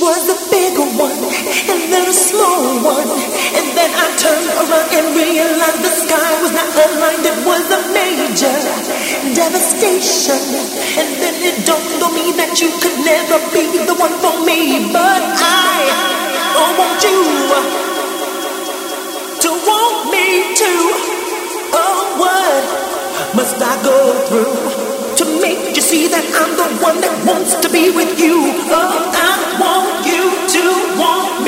was a bigger one, and then a small one. And then I turned around and realized the sky was not aligned, it was a major devastation. And then it dawned on me that you could never be the one for me, but I oh, want you to want me too. Oh, what must I go through? See that I'm the one that wants to be with you. Oh, I want you to want me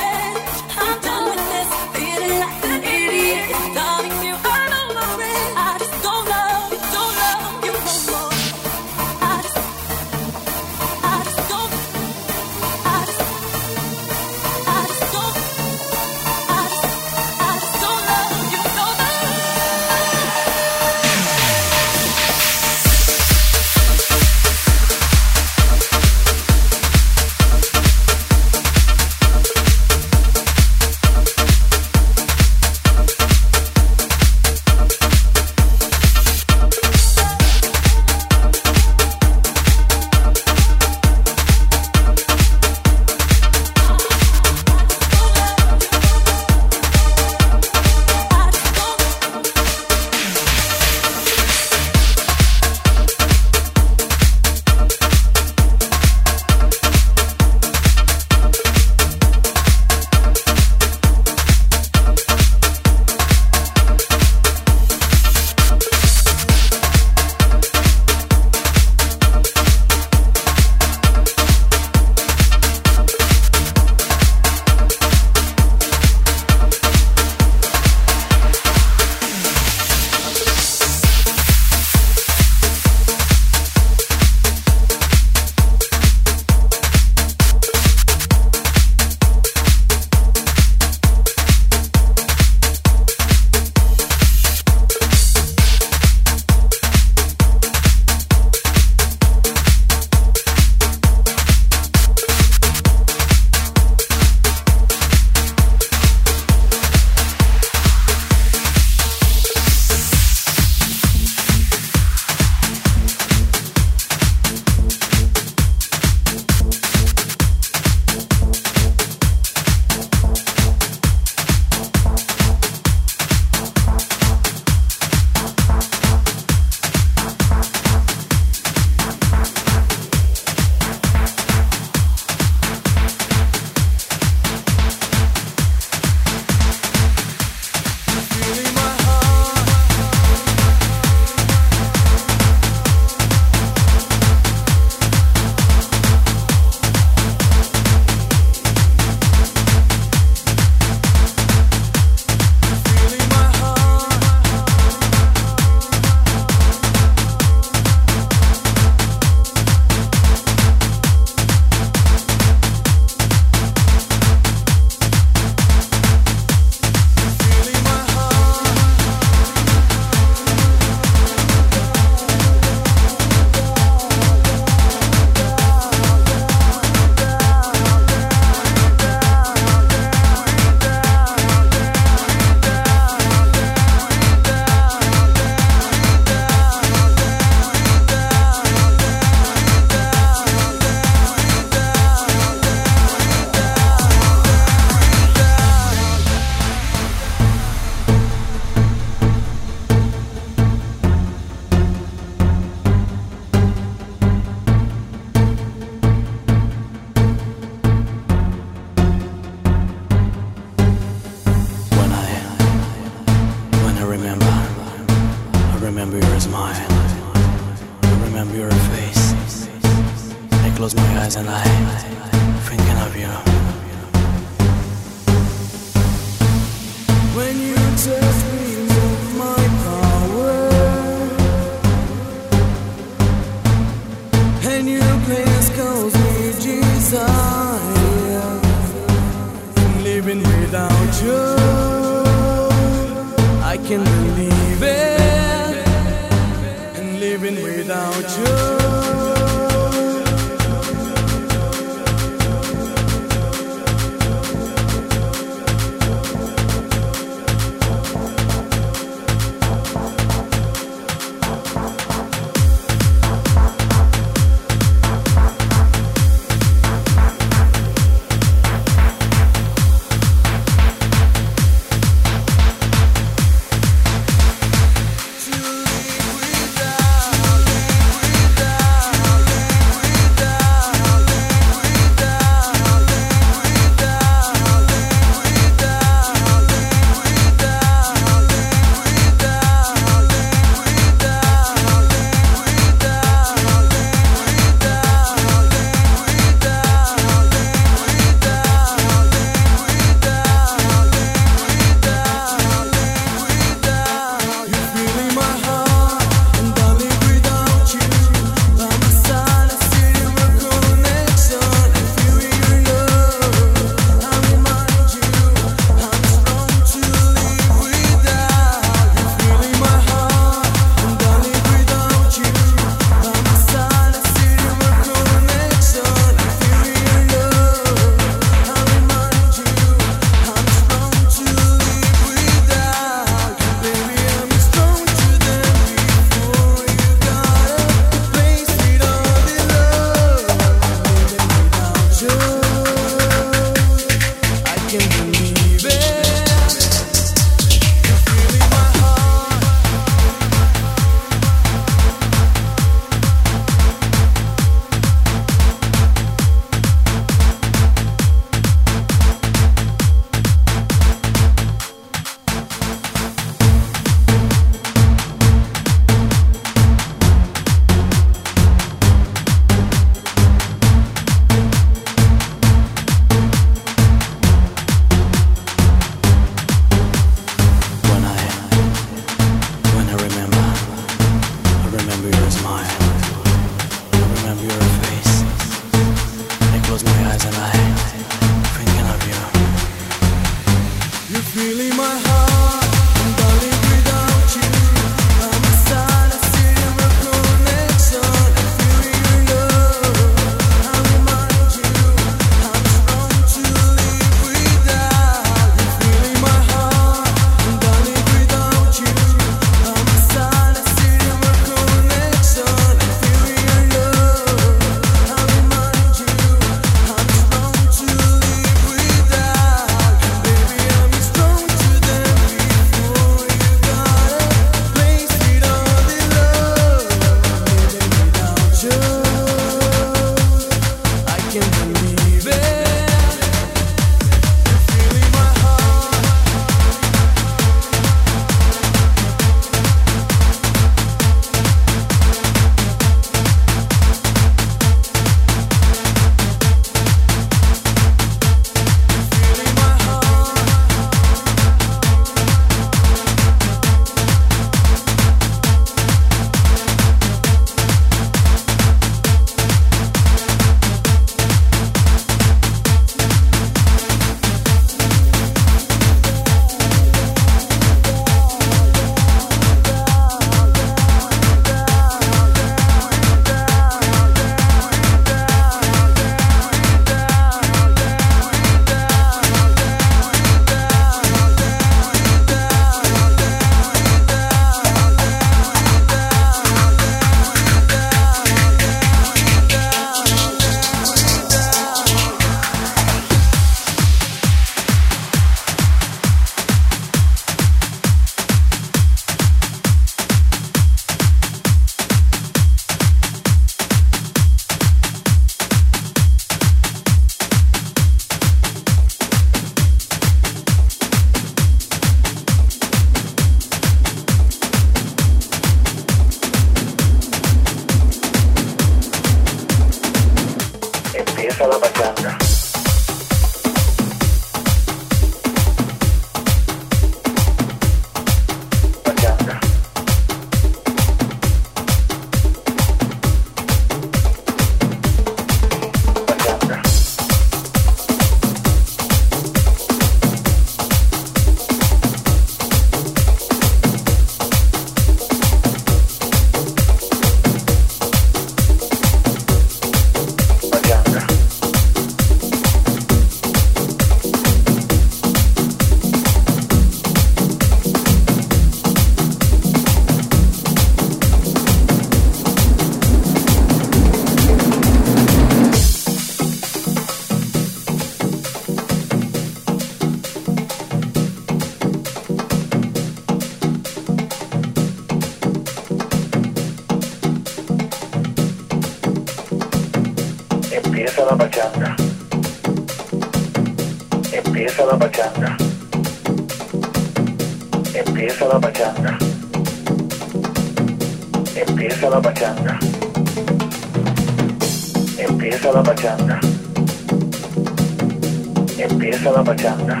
Empieza la pachanga.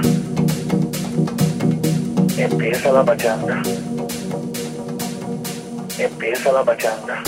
Empieza la pachanga. Empieza la pachanga.